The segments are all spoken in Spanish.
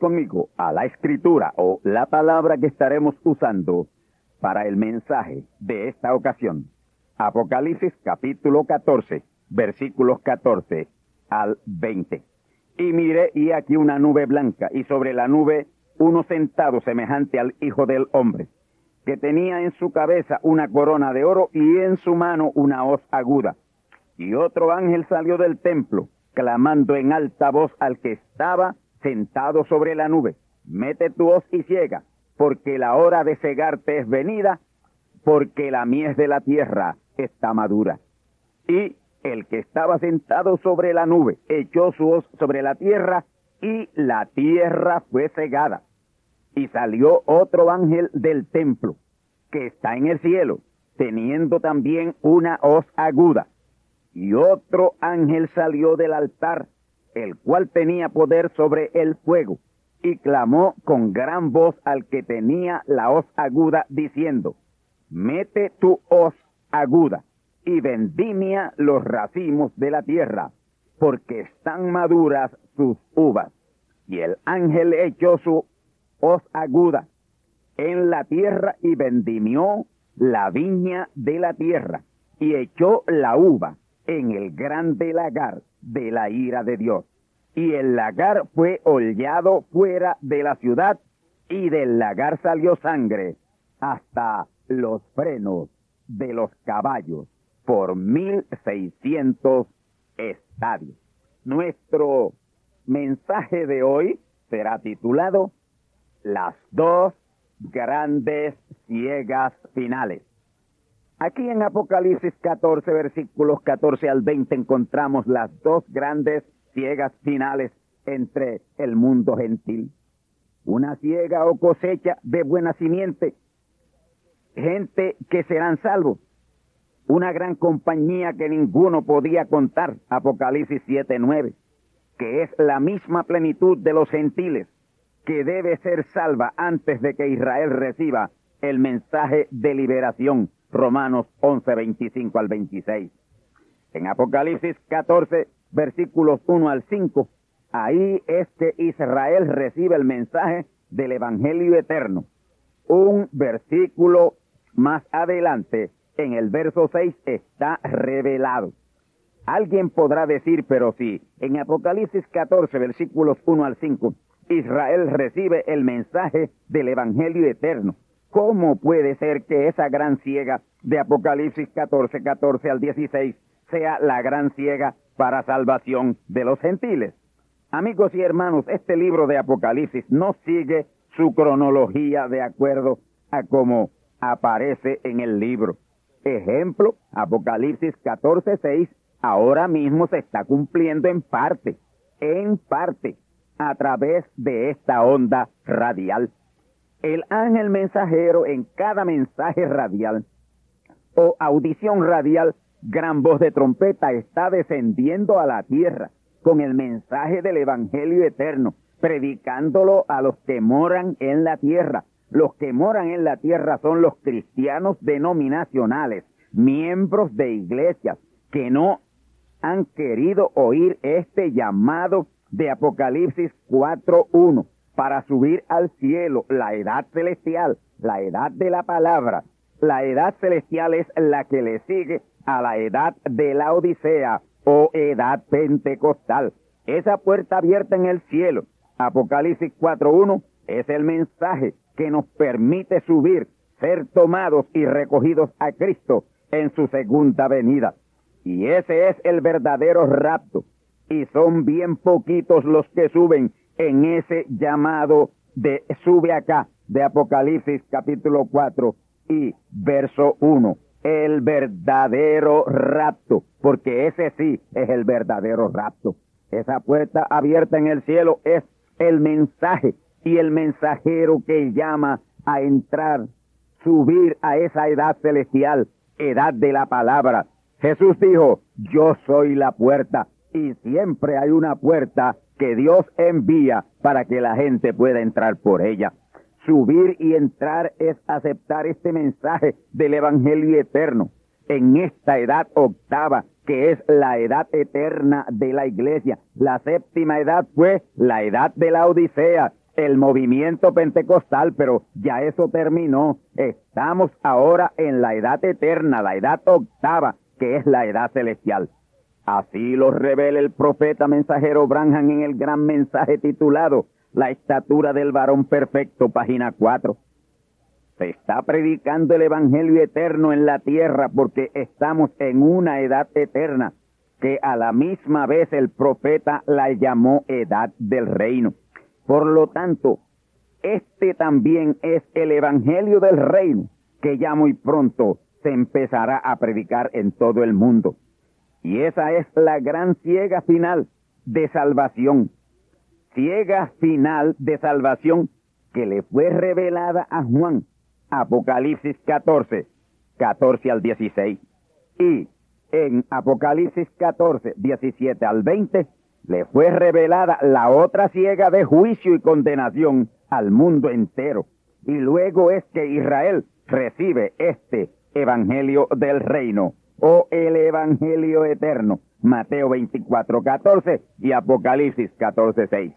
Conmigo a la escritura o la palabra que estaremos usando para el mensaje de esta ocasión. Apocalipsis capítulo 14, versículos 14 al 20. Y miré y aquí una nube blanca y sobre la nube uno sentado semejante al Hijo del Hombre, que tenía en su cabeza una corona de oro y en su mano una hoz aguda. Y otro ángel salió del templo, clamando en alta voz al que estaba sentado sobre la nube, mete tu hoz y ciega, porque la hora de cegarte es venida, porque la mies de la tierra está madura. Y el que estaba sentado sobre la nube echó su hoz sobre la tierra, y la tierra fue cegada. Y salió otro ángel del templo, que está en el cielo, teniendo también una hoz aguda. Y otro ángel salió del altar, el cual tenía poder sobre el fuego, y clamó con gran voz al que tenía la hoz aguda, diciendo, Mete tu hoz aguda, y vendimia los racimos de la tierra, porque están maduras sus uvas. Y el ángel echó su hoz aguda en la tierra y vendimió la viña de la tierra, y echó la uva en el grande lagar de la ira de Dios. Y el lagar fue hollado fuera de la ciudad, y del lagar salió sangre hasta los frenos de los caballos por mil seiscientos estadios. Nuestro mensaje de hoy será titulado Las dos grandes ciegas finales. Aquí en Apocalipsis 14, versículos 14 al 20 encontramos las dos grandes ciegas finales entre el mundo gentil. Una ciega o cosecha de buena simiente, gente que serán salvos. Una gran compañía que ninguno podía contar, Apocalipsis 7:9, que es la misma plenitud de los gentiles, que debe ser salva antes de que Israel reciba el mensaje de liberación, Romanos 11:25 al 26. En Apocalipsis 14, versículos 1 al 5, ahí es que Israel recibe el mensaje del Evangelio eterno. Un versículo más adelante, en el verso 6, está revelado. Alguien podrá decir, pero si en Apocalipsis 14, versículos 1 al 5, Israel recibe el mensaje del Evangelio eterno, ¿cómo puede ser que esa gran ciega de Apocalipsis 14, 14 al 16 sea la gran ciega para salvación de los gentiles. Amigos y hermanos, este libro de Apocalipsis no sigue su cronología de acuerdo a cómo aparece en el libro. Ejemplo, Apocalipsis 14:6 ahora mismo se está cumpliendo en parte, en parte, a través de esta onda radial. El ángel mensajero en cada mensaje radial o audición radial, gran voz de trompeta, está descendiendo a la tierra con el mensaje del Evangelio eterno, predicándolo a los que moran en la tierra. Los que moran en la tierra son los cristianos denominacionales, miembros de iglesias, que no han querido oír este llamado de Apocalipsis 4.1 para subir al cielo, la edad celestial, la edad de la palabra. La edad celestial es la que le sigue a la edad de la Odisea o edad pentecostal. Esa puerta abierta en el cielo, Apocalipsis 4.1, es el mensaje que nos permite subir, ser tomados y recogidos a Cristo en su segunda venida. Y ese es el verdadero rapto. Y son bien poquitos los que suben en ese llamado de sube acá de Apocalipsis capítulo 4 y verso 1. El verdadero rapto, porque ese sí es el verdadero rapto. Esa puerta abierta en el cielo es el mensaje y el mensajero que llama a entrar, subir a esa edad celestial, edad de la palabra. Jesús dijo, yo soy la puerta y siempre hay una puerta que Dios envía para que la gente pueda entrar por ella. Subir y entrar es aceptar este mensaje del Evangelio eterno en esta edad octava, que es la edad eterna de la iglesia. La séptima edad fue la edad de la Odisea, el movimiento pentecostal, pero ya eso terminó. Estamos ahora en la edad eterna, la edad octava, que es la edad celestial. Así lo revela el profeta mensajero Branham en el gran mensaje titulado La estatura del varón perfecto, página 4. Se está predicando el Evangelio eterno en la tierra porque estamos en una edad eterna que a la misma vez el profeta la llamó edad del reino. Por lo tanto, este también es el Evangelio del reino que ya muy pronto se empezará a predicar en todo el mundo. Y esa es la gran ciega final de salvación. Ciega final de salvación que le fue revelada a Juan. Apocalipsis 14, 14 al 16. Y en Apocalipsis 14, 17 al 20, le fue revelada la otra ciega de juicio y condenación al mundo entero. Y luego es que Israel recibe este evangelio del reino o el Evangelio eterno. Mateo 24, 14 y Apocalipsis 14, 6.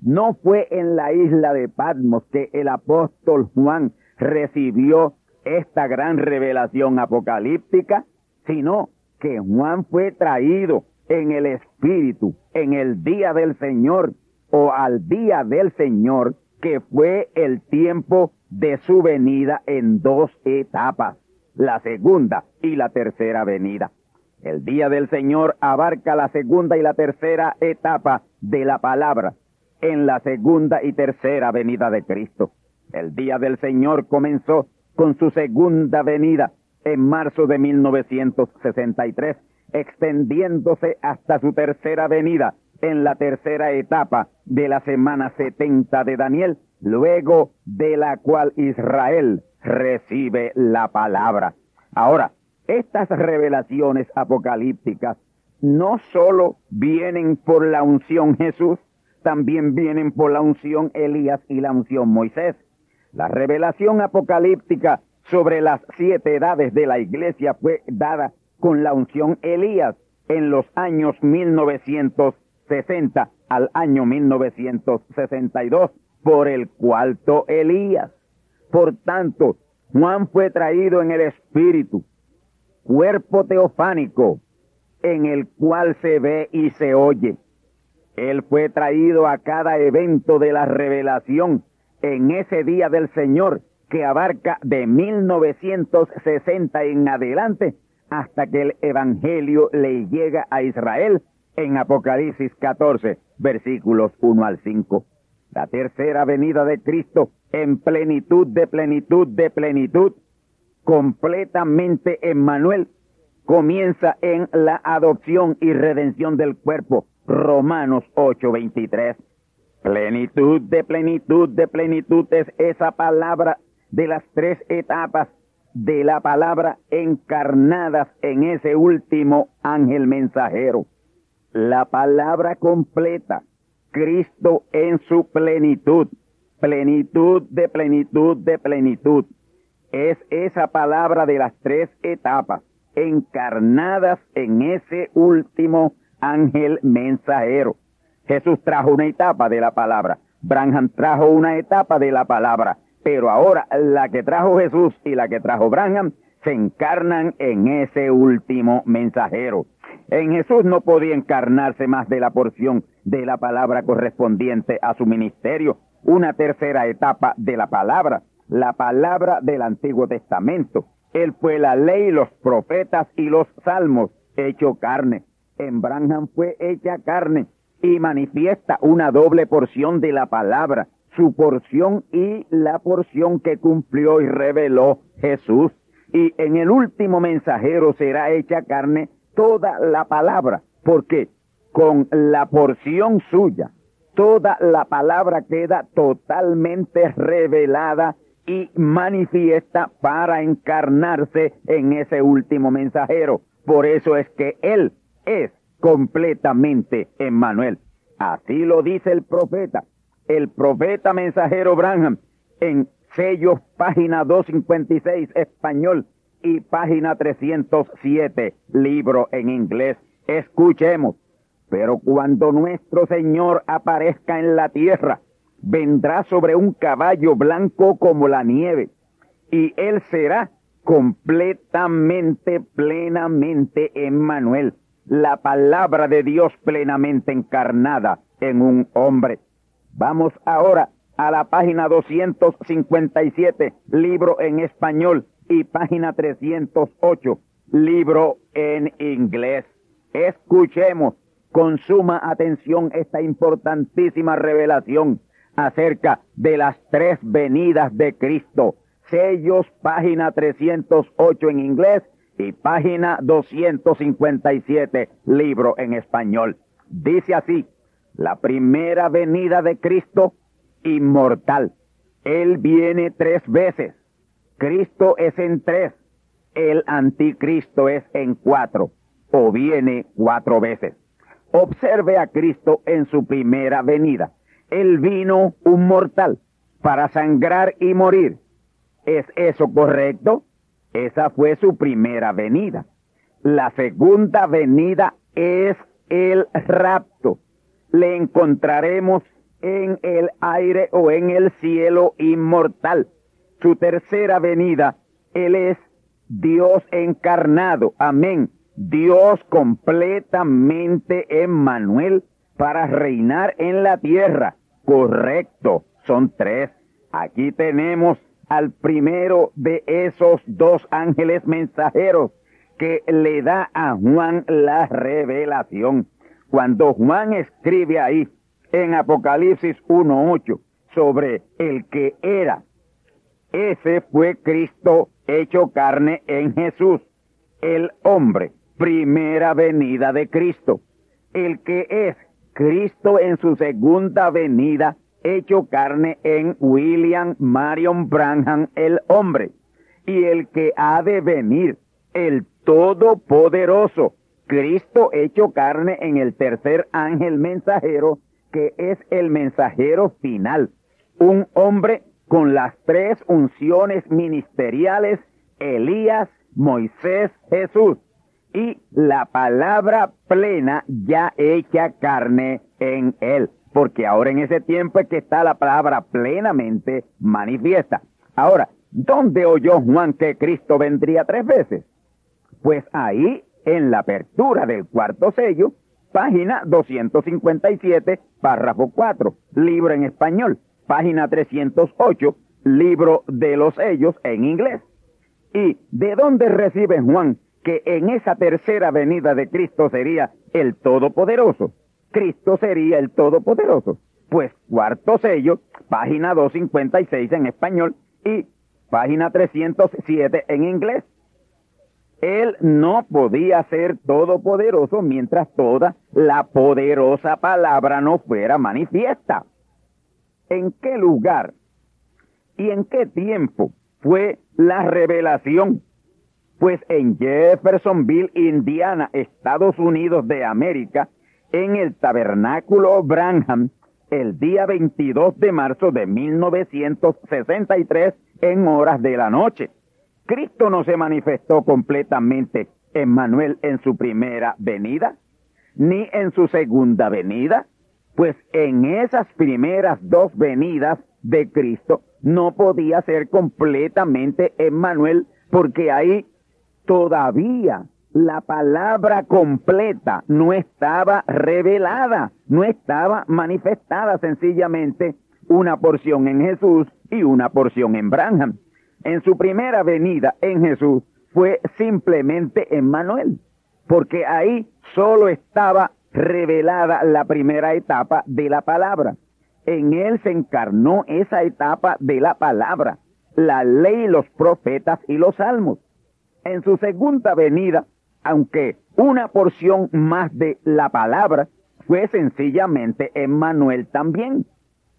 No fue en la isla de Patmos que el apóstol Juan recibió esta gran revelación apocalíptica, sino que Juan fue traído en el Espíritu, en el día del Señor, o al día del Señor, que fue el tiempo de su venida en dos etapas la segunda y la tercera venida. El día del Señor abarca la segunda y la tercera etapa de la palabra en la segunda y tercera venida de Cristo. El día del Señor comenzó con su segunda venida en marzo de 1963, extendiéndose hasta su tercera venida en la tercera etapa de la semana 70 de Daniel, luego de la cual Israel recibe la palabra. Ahora, estas revelaciones apocalípticas no solo vienen por la unción Jesús, también vienen por la unción Elías y la unción Moisés. La revelación apocalíptica sobre las siete edades de la iglesia fue dada con la unción Elías en los años 1960 al año 1962 por el cuarto Elías. Por tanto, Juan fue traído en el Espíritu, cuerpo teofánico, en el cual se ve y se oye. Él fue traído a cada evento de la revelación en ese día del Señor que abarca de 1960 en adelante hasta que el Evangelio le llega a Israel en Apocalipsis 14, versículos 1 al 5 la tercera venida de Cristo en plenitud de plenitud de plenitud, completamente en Manuel, comienza en la adopción y redención del cuerpo. Romanos 8:23. Plenitud de plenitud de plenitud es esa palabra de las tres etapas de la palabra encarnadas en ese último ángel mensajero. La palabra completa, Cristo en su plenitud, plenitud de plenitud de plenitud. Es esa palabra de las tres etapas encarnadas en ese último ángel mensajero. Jesús trajo una etapa de la palabra, Branham trajo una etapa de la palabra, pero ahora la que trajo Jesús y la que trajo Branham se encarnan en ese último mensajero. En Jesús no podía encarnarse más de la porción de la palabra correspondiente a su ministerio, una tercera etapa de la palabra, la palabra del Antiguo Testamento. Él fue la ley, los profetas y los salmos hecho carne. En Branham fue hecha carne y manifiesta una doble porción de la palabra, su porción y la porción que cumplió y reveló Jesús. Y en el último mensajero será hecha carne toda la palabra, porque con la porción suya, toda la palabra queda totalmente revelada y manifiesta para encarnarse en ese último mensajero. Por eso es que Él es completamente Emmanuel. Así lo dice el profeta, el profeta mensajero Branham, en sellos página 256 español y página 307 libro en inglés. Escuchemos, pero cuando nuestro Señor aparezca en la tierra, vendrá sobre un caballo blanco como la nieve, y él será completamente, plenamente Emmanuel la palabra de Dios plenamente encarnada en un hombre. Vamos ahora a la página 257, libro en español, y página 308, libro en inglés. Escuchemos con suma atención esta importantísima revelación acerca de las tres venidas de Cristo. Sellos, página 308 en inglés y página 257, libro en español. Dice así, la primera venida de Cristo, inmortal. Él viene tres veces. Cristo es en tres. El anticristo es en cuatro. O viene cuatro veces. Observe a Cristo en su primera venida. Él vino un mortal para sangrar y morir. ¿Es eso correcto? Esa fue su primera venida. La segunda venida es el rapto. Le encontraremos en el aire o en el cielo inmortal. Su tercera venida, Él es Dios encarnado. Amén. Dios completamente Emmanuel para reinar en la tierra. Correcto. Son tres. Aquí tenemos al primero de esos dos ángeles mensajeros que le da a Juan la revelación. Cuando Juan escribe ahí en Apocalipsis 1.8 sobre el que era, ese fue Cristo hecho carne en Jesús, el hombre, primera venida de Cristo, el que es Cristo en su segunda venida hecho carne en William Marion Branham el hombre, y el que ha de venir, el Todopoderoso, Cristo hecho carne en el tercer ángel mensajero, que es el mensajero final, un hombre con las tres unciones ministeriales, Elías, Moisés, Jesús, y la palabra plena ya hecha carne en él porque ahora en ese tiempo es que está la palabra plenamente manifiesta. Ahora, ¿dónde oyó Juan que Cristo vendría tres veces? Pues ahí, en la apertura del cuarto sello, página 257, párrafo 4, libro en español, página 308, libro de los sellos en inglés. ¿Y de dónde recibe Juan que en esa tercera venida de Cristo sería el Todopoderoso? Cristo sería el Todopoderoso. Pues cuarto sello, página 256 en español y página 307 en inglés. Él no podía ser todopoderoso mientras toda la poderosa palabra no fuera manifiesta. ¿En qué lugar y en qué tiempo fue la revelación? Pues en Jeffersonville, Indiana, Estados Unidos de América, en el tabernáculo Branham, el día 22 de marzo de 1963 en horas de la noche. Cristo no se manifestó completamente en Manuel en su primera venida, ni en su segunda venida, pues en esas primeras dos venidas de Cristo no podía ser completamente Emmanuel, porque ahí todavía la palabra completa no estaba revelada, no estaba manifestada sencillamente una porción en Jesús y una porción en Branham. En su primera venida en Jesús fue simplemente Emmanuel, porque ahí solo estaba revelada la primera etapa de la palabra. En él se encarnó esa etapa de la palabra, la ley, los profetas y los salmos. En su segunda venida, aunque una porción más de la palabra, fue sencillamente Emmanuel también.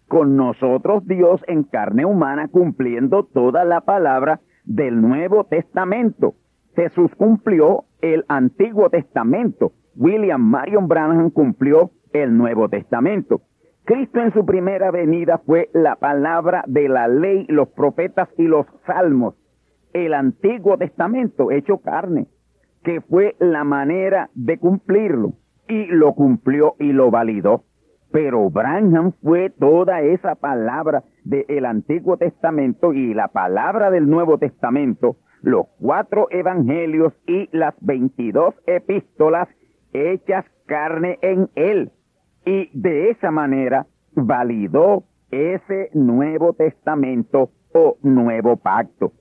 Con nosotros Dios en carne humana cumpliendo toda la palabra del Nuevo Testamento. Jesús cumplió el Antiguo Testamento William Marion Branham cumplió el Nuevo Testamento. Cristo en su primera venida fue la palabra de la ley, los profetas y los salmos. El Antiguo Testamento hecho carne, que fue la manera de cumplirlo. Y lo cumplió y lo validó. Pero Branham fue toda esa palabra del Antiguo Testamento y la palabra del Nuevo Testamento, los cuatro evangelios y las veintidós epístolas hechas carne en él. Y de esa manera validó ese Nuevo Testamento o Nuevo Pacto.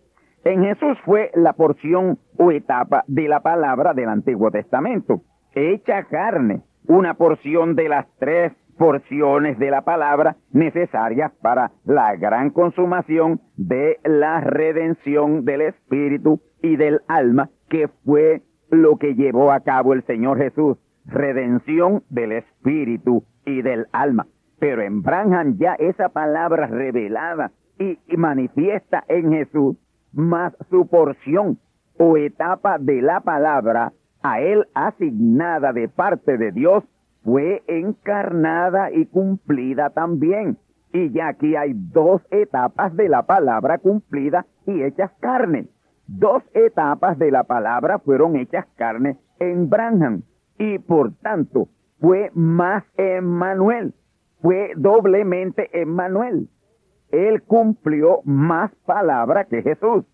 En Jesús fue la porción o etapa de la palabra del Antiguo Testamento, hecha carne, una porción de las tres porciones de la palabra necesarias para la gran consumación de la redención del espíritu y del alma, que fue lo que llevó a cabo el Señor Jesús, redención del espíritu y del alma. Pero en Branham ya esa palabra revelada y, manifiesta en Jesús, más su porción o etapa de la palabra a él asignada de parte de Dios, fue encarnada y cumplida también. Y ya aquí hay dos etapas de la palabra cumplida y hechas carne dos etapas de la palabra fueron hechas carne en Branham y por tanto fue más Emmanuel, fue doblemente Emmanuel. Él cumplió más palabra que Jesús.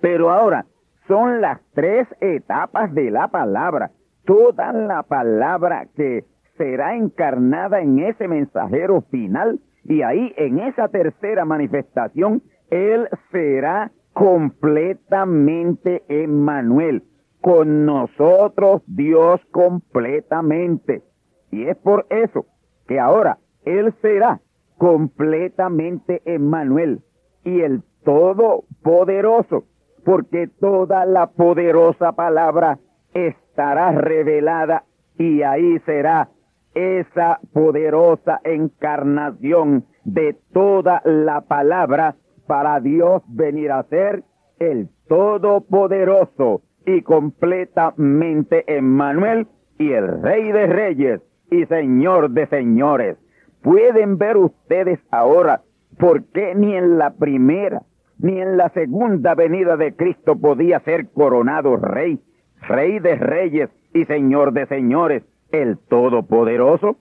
Pero ahora son las tres etapas de la palabra, toda la palabra que será encarnada en ese mensajero final y ahí en esa tercera manifestación Él será completamente Emmanuel. Con nosotros Dios completamente. Y es por eso que ahora Él será completamente Emmanuel y el Todopoderoso, porque toda la poderosa palabra estará revelada y ahí será esa poderosa encarnación de toda la palabra para Dios venir a ser el Todopoderoso y completamente Emmanuel y el Rey de Reyes y Señor de Señores. Pueden ver ustedes ahora por qué ni en la primera ni en la segunda venida de Cristo podía ser coronado Rey, Rey de Reyes y Señor de Señores, el Todopoderoso,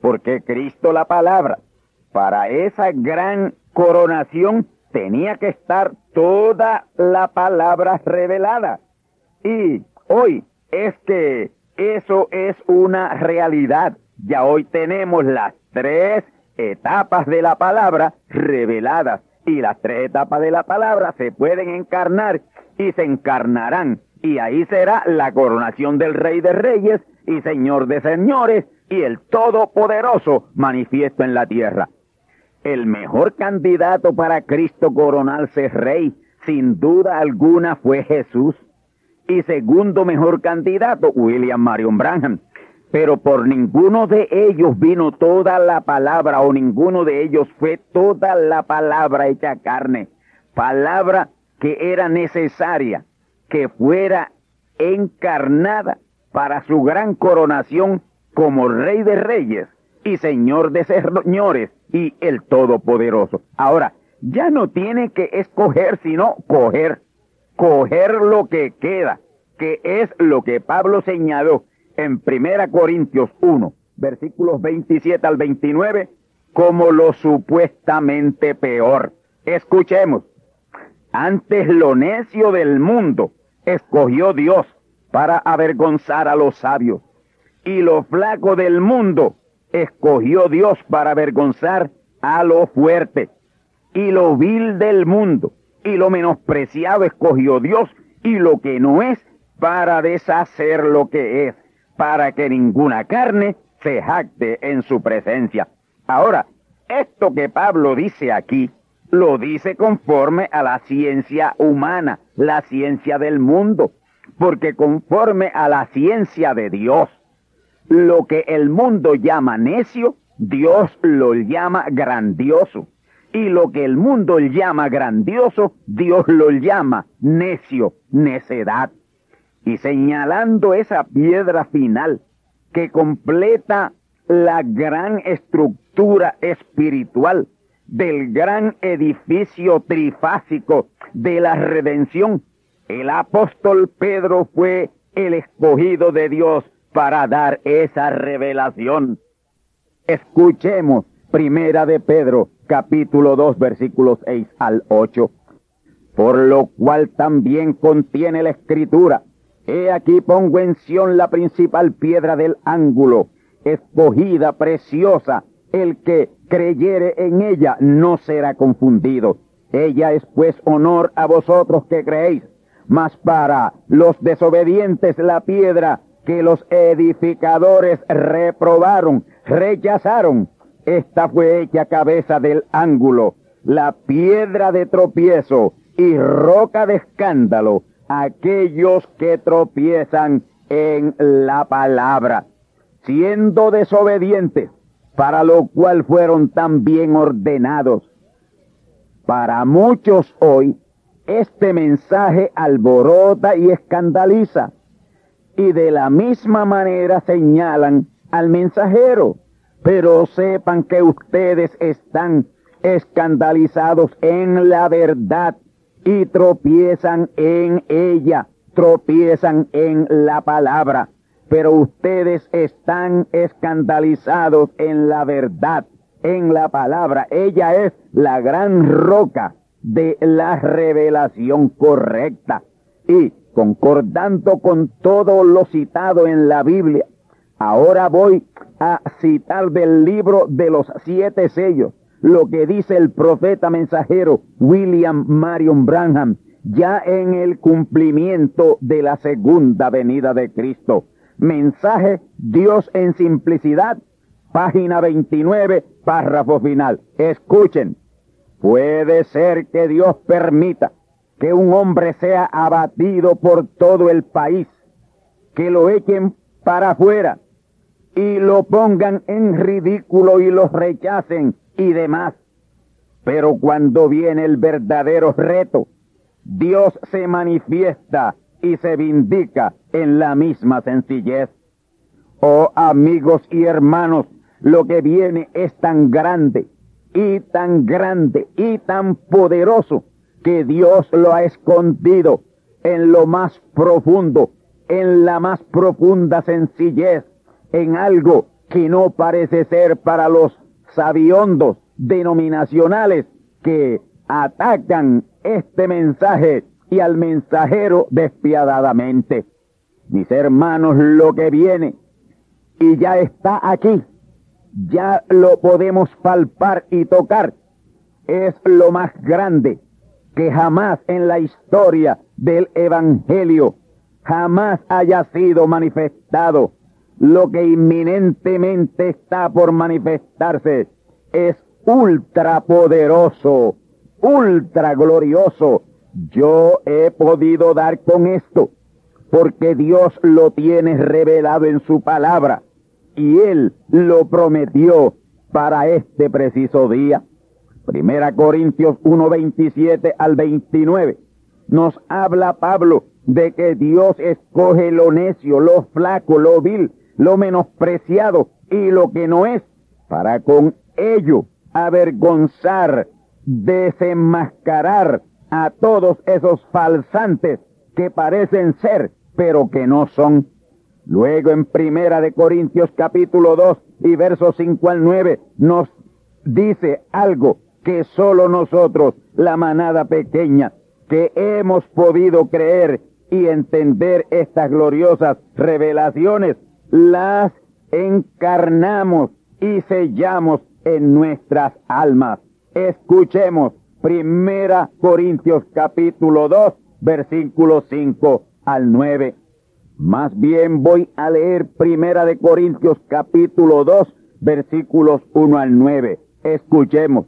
porque Cristo la palabra, para esa gran coronación tenía que estar toda la palabra revelada. Y hoy es que eso es una realidad. Ya hoy tenemos las tres etapas de la palabra reveladas. Y las tres etapas de la palabra se pueden encarnar y se encarnarán. Y ahí será la coronación del Rey de Reyes y Señor de Señores y el Todopoderoso manifiesto en la tierra el mejor candidato para Cristo coronarse rey, sin duda alguna, fue Jesús. y segundo mejor candidato, William Marion Branham. Pero por ninguno de ellos vino toda la palabra, o ninguno de ellos fue toda la palabra hecha carne. Palabra que era necesaria que fuera encarnada para su gran coronación como Rey de Reyes y Señor de Señores y el Todopoderoso. Ahora, ya no tiene que escoger, sino coger, coger lo que queda, que es lo que Pablo señaló en Primera Corintios 1, versículos 27 al 29, como lo supuestamente peor. Escuchemos, antes lo necio del mundo escogió Dios para avergonzar a los sabios, y lo flaco del mundo escogió Dios para avergonzar a lo fuerte, y lo vil del mundo y lo menospreciado escogió Dios, y lo que no es para deshacer lo que es, para que ninguna carne se jacte en su presencia. Ahora, esto que Pablo dice aquí, lo dice conforme a la ciencia humana, la ciencia del mundo, porque conforme a la ciencia de Dios, lo que el mundo llama necio, Dios lo llama grandioso. Y lo que el mundo llama grandioso, Dios lo llama necio, necedad. Y señalando esa piedra final que completa la gran estructura espiritual del gran edificio trifásico de la redención, el apóstol Pedro fue el escogido de Dios para dar esa revelación. Escuchemos Primera de Pedro, capítulo 2, versículos 6 al 8. Por lo cual también contiene la escritura. He aquí pongo en Sión la principal piedra del ángulo, escogida, preciosa. El que creyere en ella no será confundido. Ella es pues honor a vosotros que creéis, mas para los desobedientes la piedra que los edificadores reprobaron, rechazaron, esta fue hecha cabeza del ángulo, la piedra de tropiezo y roca de escándalo, aquellos que tropiezan en la palabra, siendo desobedientes, para lo cual fueron también ordenados. Para muchos hoy, este mensaje alborota y escandaliza, y de la misma manera señalan al mensajero pero sepan que ustedes están escandalizados en la verdad y tropiezan en ella, tropiezan en la palabra, pero ustedes están escandalizados en la verdad, en la palabra. Ella es la gran roca de la revelación correcta. Y concordando con todo lo citado en la Biblia, ahora voy a citar del libro de los siete sellos lo que dice el profeta mensajero William Marion Branham ya en el cumplimiento de la segunda venida de Cristo. Mensaje Dios en simplicidad, página 29, párrafo final. Escuchen, puede ser que Dios permita que un hombre sea abatido por todo el país, que lo echen para afuera, y lo pongan en ridículo y los rechacen y demás. Pero cuando viene el verdadero reto, Dios se manifiesta y se vindica en la misma sencillez. Oh amigos y hermanos, lo que viene es tan grande y tan grande y tan poderoso que Dios lo ha escondido en lo más profundo, en la más profunda sencillez en algo que no parece ser para los sabiondos denominacionales que atacan este mensaje y al mensajero despiadadamente. Mis hermanos, lo que viene y ya está aquí, ya lo podemos palpar y tocar, es lo más grande que jamás en la historia del Evangelio jamás haya sido manifestado lo que inminentemente está por manifestarse es ultra poderoso, ultra glorioso. Yo he podido dar con esto porque Dios lo tiene revelado en su palabra y Él lo prometió para este preciso día. Primera Corintios 1, 27 al 29. Nos habla Pablo de que Dios escoge lo necio, lo flaco, lo vil, lo menospreciado y lo que no es, para con ello avergonzar, desenmascarar a todos esos falsantes que parecen ser, pero que no son. Luego en Primera de Corintios capítulo 2 y versos 5 al 9 nos dice algo que solo nosotros, la manada pequeña, que hemos podido creer y entender estas gloriosas revelaciones, las encarnamos y sellamos en nuestras almas. Escuchemos Primera Corintios capítulo 2, versículos 5 al 9. Más bien voy a leer Primera de Corintios capítulo 2, versículos 1 al 9. Escuchemos.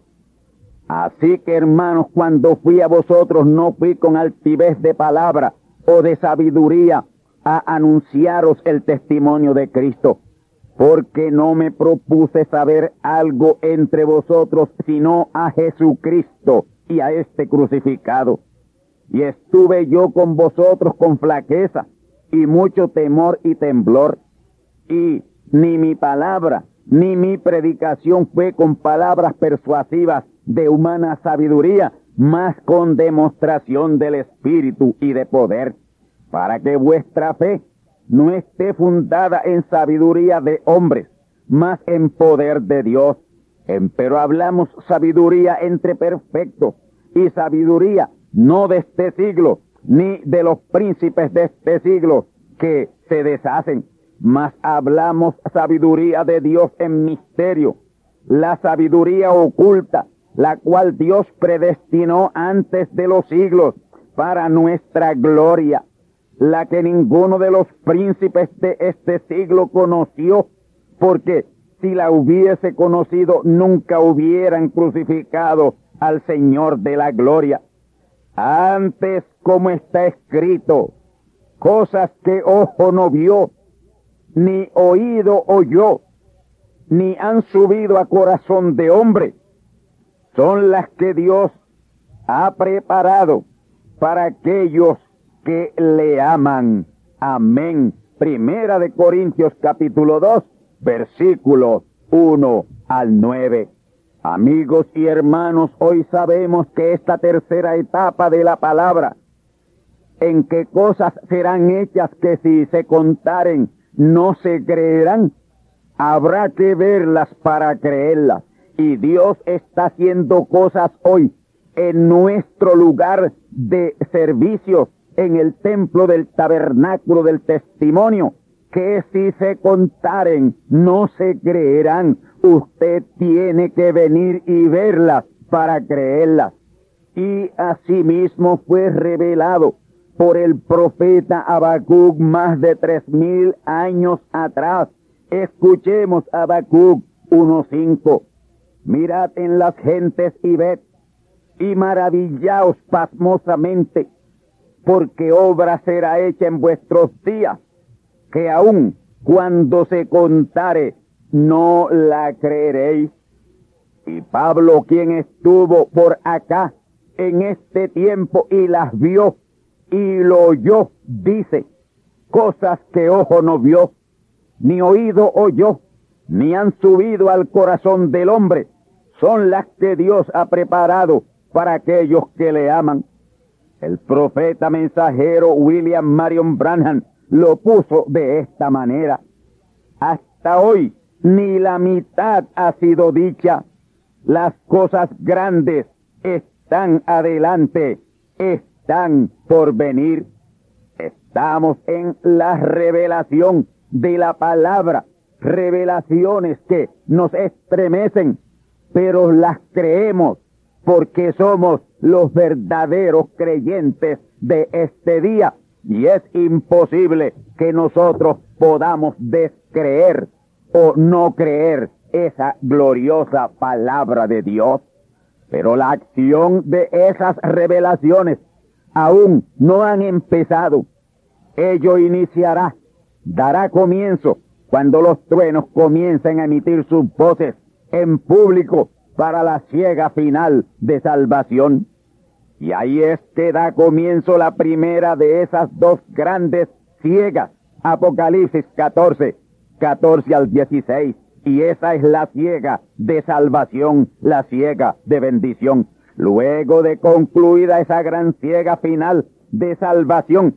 Así que hermanos, cuando fui a vosotros no fui con altivez de palabra o de sabiduría a anunciaros el testimonio de Cristo, porque no me propuse saber algo entre vosotros sino a Jesucristo y a este crucificado. Y estuve yo con vosotros con flaqueza y mucho temor y temblor. Y ni mi palabra ni mi predicación fue con palabras persuasivas de humana sabiduría, más con demostración del Espíritu y de poder, para que vuestra fe no esté fundada en sabiduría de hombres, más en poder de Dios. Pero hablamos sabiduría entre perfectos y sabiduría no de este siglo, ni de los príncipes de este siglo que se deshacen, mas hablamos sabiduría de Dios en misterio, la sabiduría oculta, la cual Dios predestinó antes de los siglos para nuestra gloria, la que ninguno de los príncipes de este siglo conoció, porque si la hubiese conocido nunca hubieran crucificado al Señor de la gloria. Antes, como está escrito, cosas que ojo no vio, ni oído oyó, ni han subido a corazón de hombre, son las que Dios ha preparado para aquellos que le aman. Amén. Primera de Corintios capítulo 2, versículos 1 al 9. Amigos y hermanos, hoy sabemos que esta tercera etapa de la palabra, en que cosas serán hechas que si se contaren no se creerán, habrá que verlas para creerlas. Y Dios está haciendo cosas hoy en nuestro lugar de servicios en el templo del tabernáculo del testimonio, que si se contaren no se creerán. Usted tiene que venir y verlas para creerlas. Y asimismo fue revelado por el profeta Habacuc más de tres mil años atrás. Escuchemos Habacuc 1.5. Mirad en las gentes y ved y maravillaos pasmosamente, porque obra será hecha en vuestros días, que aun cuando se contare no la creeréis. Y Pablo, quien estuvo por acá en este tiempo y las vio y lo oyó, dice, cosas que ojo no vio, ni oído oyó, ni han subido al corazón del hombre, son las que Dios ha preparado para aquellos que le aman. El profeta mensajero William Marion Branham lo puso de esta manera. Hasta hoy ni la mitad ha sido dicha. Las cosas grandes están adelante, están por venir. Estamos en la revelación de la palabra, revelaciones que nos estremecen, pero las creemos porque somos los verdaderos creyentes de este día y es imposible que nosotros podamos descreer o no creer esa gloriosa palabra de Dios. Pero la acción de esas revelaciones aún no han empezado. ello iniciará, dará comienzo cuando los truenos comiencen a emitir sus voces en público para la ciega final de salvación. Y ahí es que da comienzo la primera de esas dos grandes ciegas, Apocalipsis 14, 14 al 16. Y esa es la ciega de salvación, la ciega de bendición. Luego de concluida esa gran ciega final de salvación,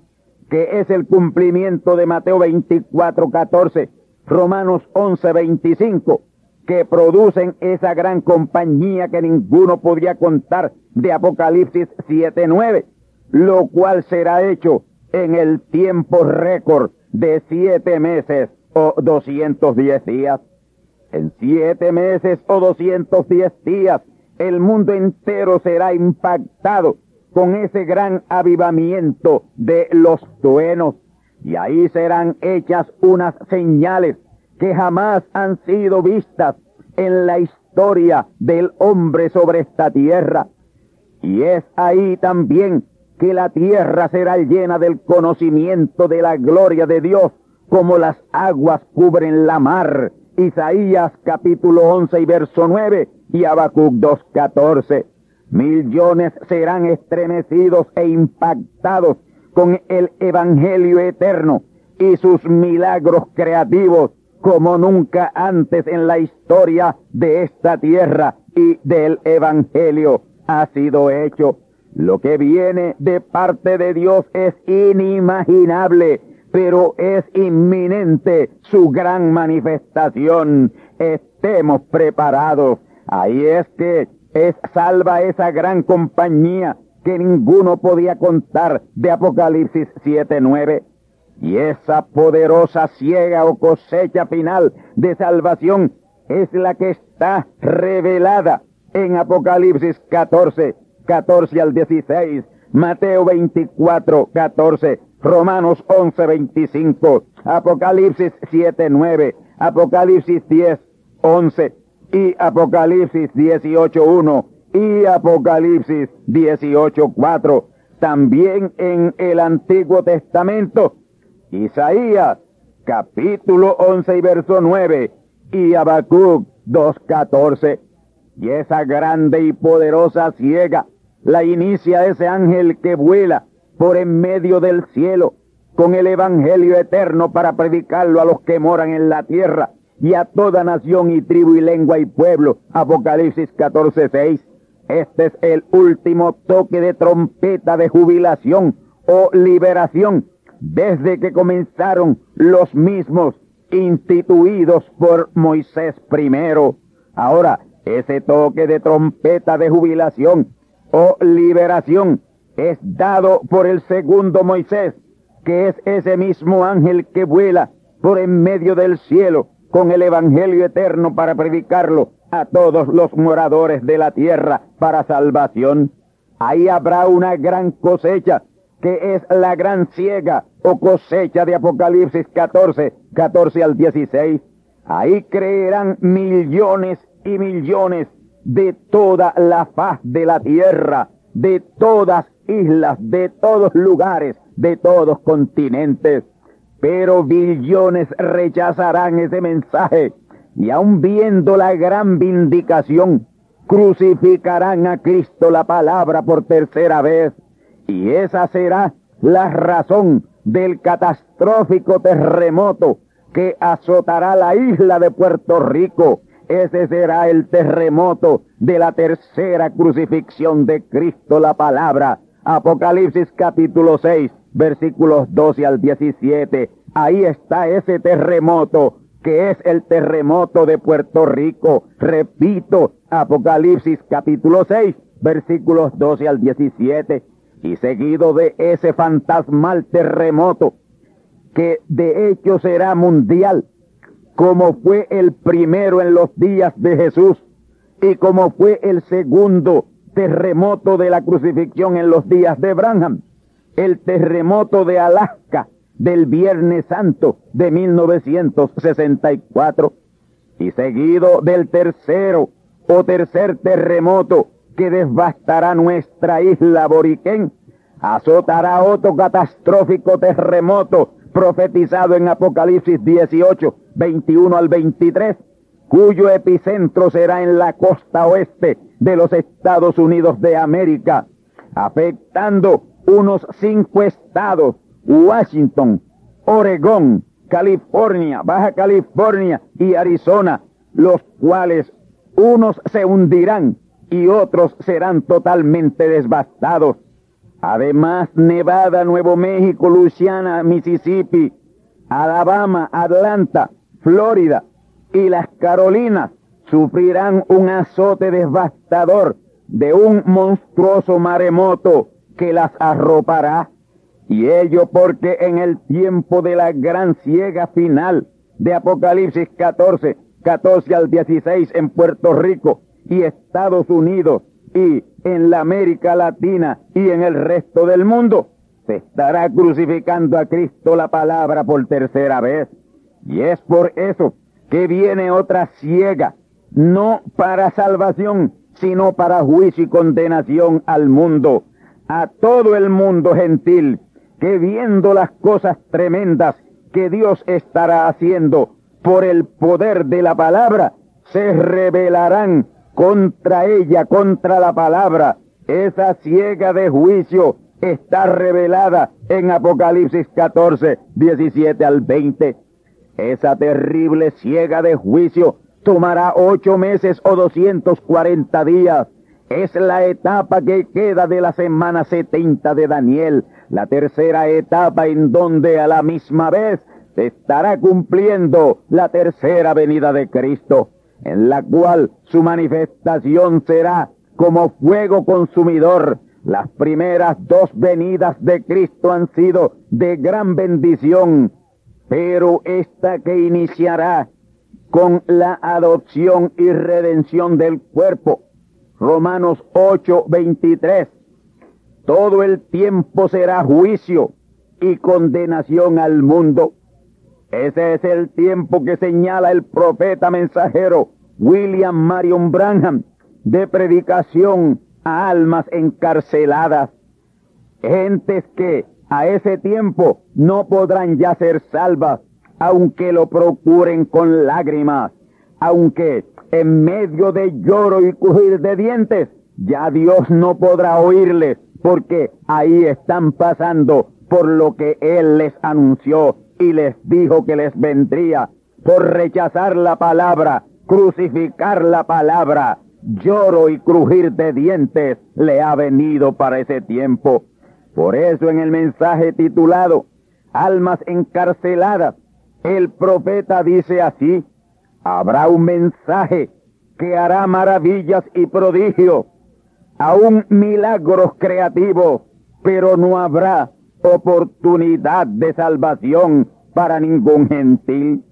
que es el cumplimiento de Mateo 24, 14, Romanos 11, 25, que producen esa gran compañía que ninguno podría contar de Apocalipsis 7, 9, lo cual será hecho en el tiempo récord de siete meses o 210 días. En siete meses o 210 días, el mundo entero será impactado con ese gran avivamiento de los truenos. Y ahí serán hechas unas señales que jamás han sido vistas en la historia del hombre sobre esta tierra. Y es ahí también que la tierra será llena del conocimiento de la gloria de Dios, como las aguas cubren la mar. Isaías capítulo 11 y verso 9 y Habacuc 2.14. Millones serán estremecidos e impactados con el Evangelio eterno y sus milagros creativos como nunca antes en la historia de esta tierra y del Evangelio ha sido hecho. Lo que viene de parte de Dios es inimaginable, pero es inminente su gran manifestación. Estemos preparados. Ahí es que es salva esa gran compañía que ninguno podía contar de Apocalipsis 7.9. Y esa poderosa ciega o cosecha final de salvación es la que está revelada en Apocalipsis 14, 14 al 16, Mateo 24, 14, Romanos 11, 25, Apocalipsis 7, 9, Apocalipsis 10, 11 y Apocalipsis 18, 1 y Apocalipsis 18, 4. También en el Antiguo Testamento, Isaías capítulo 11 y verso 9 y Habacuc 2, 14. Y esa grande y poderosa ciega la inicia ese ángel que vuela por en medio del cielo con el evangelio eterno para predicarlo a los que moran en la tierra y a toda nación y tribu y lengua y pueblo. Apocalipsis 14, 6. Este es el último toque de trompeta de jubilación o liberación desde que comenzaron los mismos instituidos por Moisés primero. Ahora, ese toque de trompeta de jubilación o liberación es dado por el segundo Moisés, que es ese mismo ángel que vuela por en medio del cielo con el Evangelio eterno para predicarlo a todos los moradores de la tierra para salvación. Ahí habrá una gran cosecha, que es la gran ciega o cosecha de Apocalipsis 14, 14 al 16. Ahí creerán millones y millones de toda la faz de la tierra, de todas islas, de todos lugares, de todos continentes. Pero billones rechazarán ese mensaje y aun viendo la gran vindicación, crucificarán a Cristo la palabra por tercera vez. Y esa será la razón del catastrófico terremoto que azotará la isla de Puerto Rico ese será el terremoto de la tercera crucifixión de Cristo la palabra. Apocalipsis capítulo 6, versículos 12 al 17. Ahí está ese terremoto que es el terremoto de Puerto Rico. Repito, Apocalipsis capítulo 6, versículos 12 al 17. Y seguido de ese fantasmal terremoto, que de hecho será mundial, como fue el primero en los días de Jesús y como fue el segundo terremoto de la crucifixión en los días de Branham, el terremoto de Alaska del Viernes Santo de 1964 y seguido del tercero o tercer terremoto que devastará nuestra isla Boriquén Azotará otro catastrófico terremoto profetizado en Apocalipsis 18, 21 al 23, cuyo epicentro será en la costa oeste de los Estados Unidos de América, afectando unos cinco estados, Washington, Oregón, California, Baja California y Arizona, los cuales unos se hundirán y otros serán totalmente devastados. Además, Nevada, Nuevo México, Luisiana, Mississippi, Alabama, Atlanta, Florida y las Carolinas sufrirán un azote devastador de un monstruoso maremoto que las arropará. Y ello porque en el tiempo de la gran ciega final de Apocalipsis 14, 14 al 16 en Puerto Rico y Estados Unidos y en la América Latina y en el resto del mundo, se estará crucificando a Cristo la palabra por tercera vez. Y es por eso que viene otra ciega, no para salvación, sino para juicio y condenación al mundo, a todo el mundo gentil, que viendo las cosas tremendas que Dios estará haciendo por el poder de la palabra, se rebelarán contra ella, contra la palabra. Esa ciega de juicio está revelada en Apocalipsis 14, 17 al 20. Esa terrible ciega de juicio tomará ocho meses o 240 días. Es la etapa que queda de la semana 70 de Daniel, la tercera etapa en donde a la misma vez se estará cumpliendo la tercera venida de Cristo, en la cual su manifestación será como fuego consumidor. Las primeras dos venidas de Cristo han sido de gran bendición, pero esta que iniciará con la adopción y redención del cuerpo. Romanos 8, 23. Todo el tiempo será juicio y condenación al mundo. Ese es el tiempo que señala el profeta mensajero William Marion Branham de predicación a almas encarceladas. Gentes que a ese tiempo no podrán ya ser salvas, aunque lo procuren con lágrimas, aunque en medio de lloro y crujir de dientes, ya Dios no podrá oírles, porque ahí están pasando por lo que Él les anunció y les dijo que les vendría, por rechazar la palabra, crucificar la palabra, lloro y crujir de dientes le ha venido para ese tiempo. Por eso en el mensaje titulado Almas encarceladas, el profeta dice así, habrá un mensaje que hará maravillas y prodigios, aún milagros creativos, pero no habrá oportunidad de salvación para ningún gentil.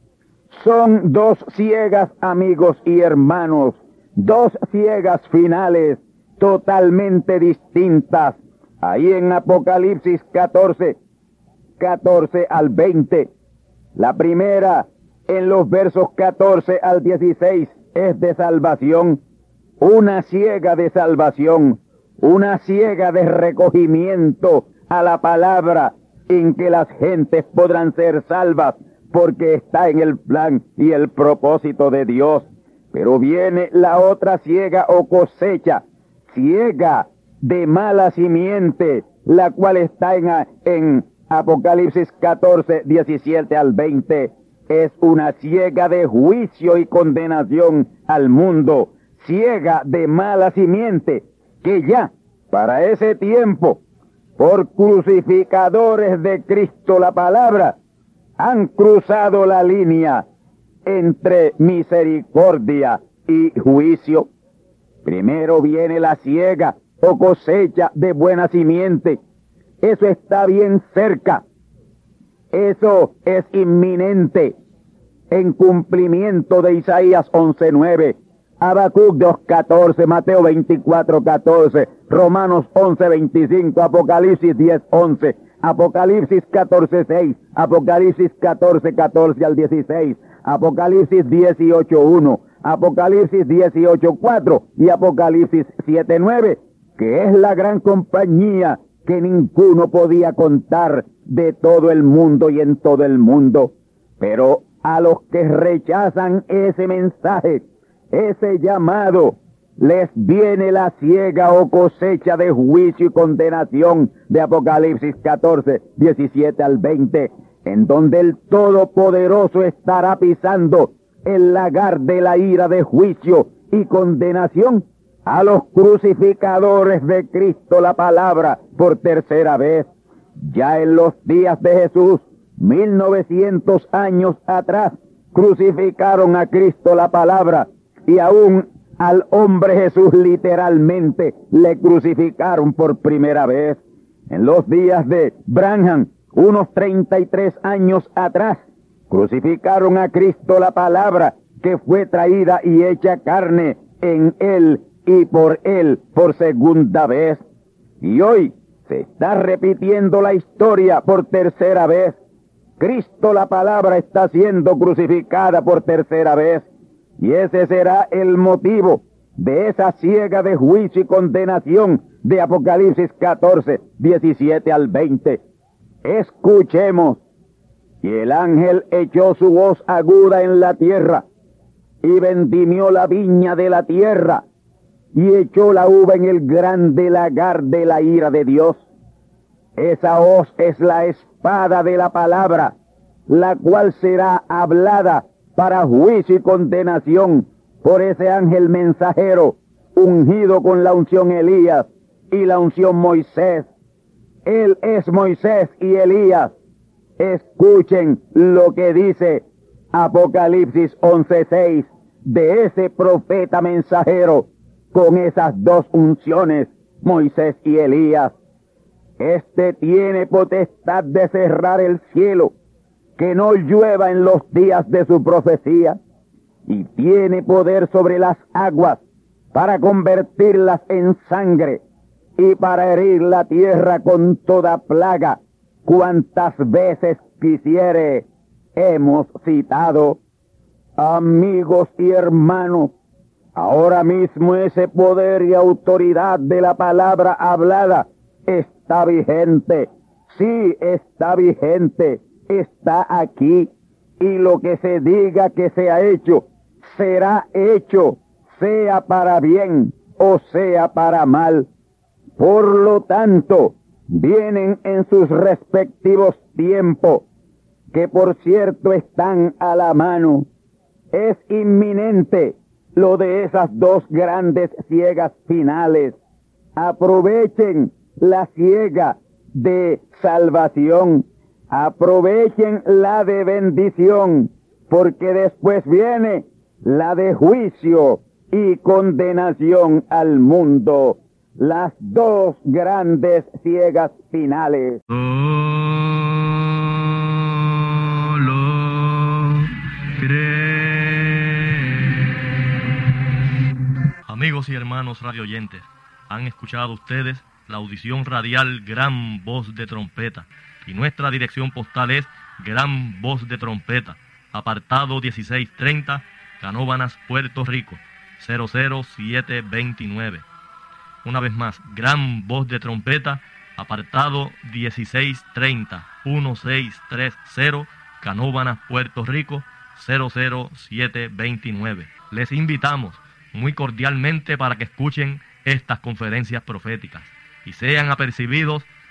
Son dos ciegas amigos y hermanos dos ciegas finales totalmente distintas. Ahí en Apocalipsis 14, 14 al 20. La primera, en los versos 14 al 16, es de salvación. Una ciega de salvación, una ciega de recogimiento a la palabra en que las gentes podrán ser salvas porque está en el plan y el propósito de Dios. Pero viene la otra ciega o cosecha, ciega de mala simiente, la cual está en, en Apocalipsis 14, 17 al 20. Es una ciega de juicio y condenación al mundo, ciega de mala simiente, que ya para ese tiempo, por crucificadores de Cristo la palabra, han cruzado la línea entre misericordia y juicio. Primero viene la ciega o cosecha de buena simiente. Eso está bien cerca. Eso es inminente en cumplimiento de Isaías 11.9, Habacuc 2.14, Mateo 24.14, Romanos 11.25, Apocalipsis 10.11, Apocalipsis 14.6, Apocalipsis 14.14 al 16, Apocalipsis 18.1, Apocalipsis 18.4 y Apocalipsis 7.9, que es la gran compañía que ninguno podía contar de todo el mundo y en todo el mundo. Pero a los que rechazan ese mensaje, ese llamado, les viene la ciega o cosecha de juicio y condenación de Apocalipsis 14, 17 al 20, en donde el Todopoderoso estará pisando el lagar de la ira de juicio y condenación a los crucificadores de Cristo la palabra por tercera vez. Ya en los días de Jesús, mil novecientos años atrás, crucificaron a Cristo la palabra y aún al hombre Jesús literalmente le crucificaron por primera vez. En los días de Branham, unos 33 años atrás, crucificaron a Cristo la palabra que fue traída y hecha carne en él y por él por segunda vez. Y hoy se está repitiendo la historia por tercera vez. Cristo la palabra está siendo crucificada por tercera vez. Y ese será el motivo de esa ciega de juicio y condenación de Apocalipsis 14, 17 al 20. Escuchemos. Y el ángel echó su voz aguda en la tierra y vendimió la viña de la tierra y echó la uva en el grande lagar de la ira de Dios. Esa hoz es la espada de la palabra, la cual será hablada para juicio y condenación por ese ángel mensajero, ungido con la unción Elías y la unción Moisés. Él es Moisés y Elías. Escuchen lo que dice Apocalipsis 11:6 de ese profeta mensajero con esas dos unciones, Moisés y Elías. Este tiene potestad de cerrar el cielo, que no llueva en los días de su profecía, y tiene poder sobre las aguas para convertirlas en sangre y para herir la tierra con toda plaga, cuantas veces quisiere. Hemos citado, amigos y hermanos, Ahora mismo ese poder y autoridad de la palabra hablada está vigente. Sí, está vigente. Está aquí. Y lo que se diga que se ha hecho, será hecho, sea para bien o sea para mal. Por lo tanto, vienen en sus respectivos tiempos, que por cierto están a la mano. Es inminente lo de esas dos grandes ciegas finales. Aprovechen la ciega de salvación. Aprovechen la de bendición, porque después viene la de juicio y condenación al mundo. Las dos grandes ciegas finales. Amigos y hermanos radioyentes, han escuchado ustedes la audición radial Gran Voz de Trompeta y nuestra dirección postal es Gran Voz de Trompeta, apartado 1630, Canóbanas, Puerto Rico, 00729. Una vez más, Gran Voz de Trompeta, apartado 1630, 1630, Canóbanas, Puerto Rico, 00729. Les invitamos muy cordialmente para que escuchen estas conferencias proféticas y sean apercibidos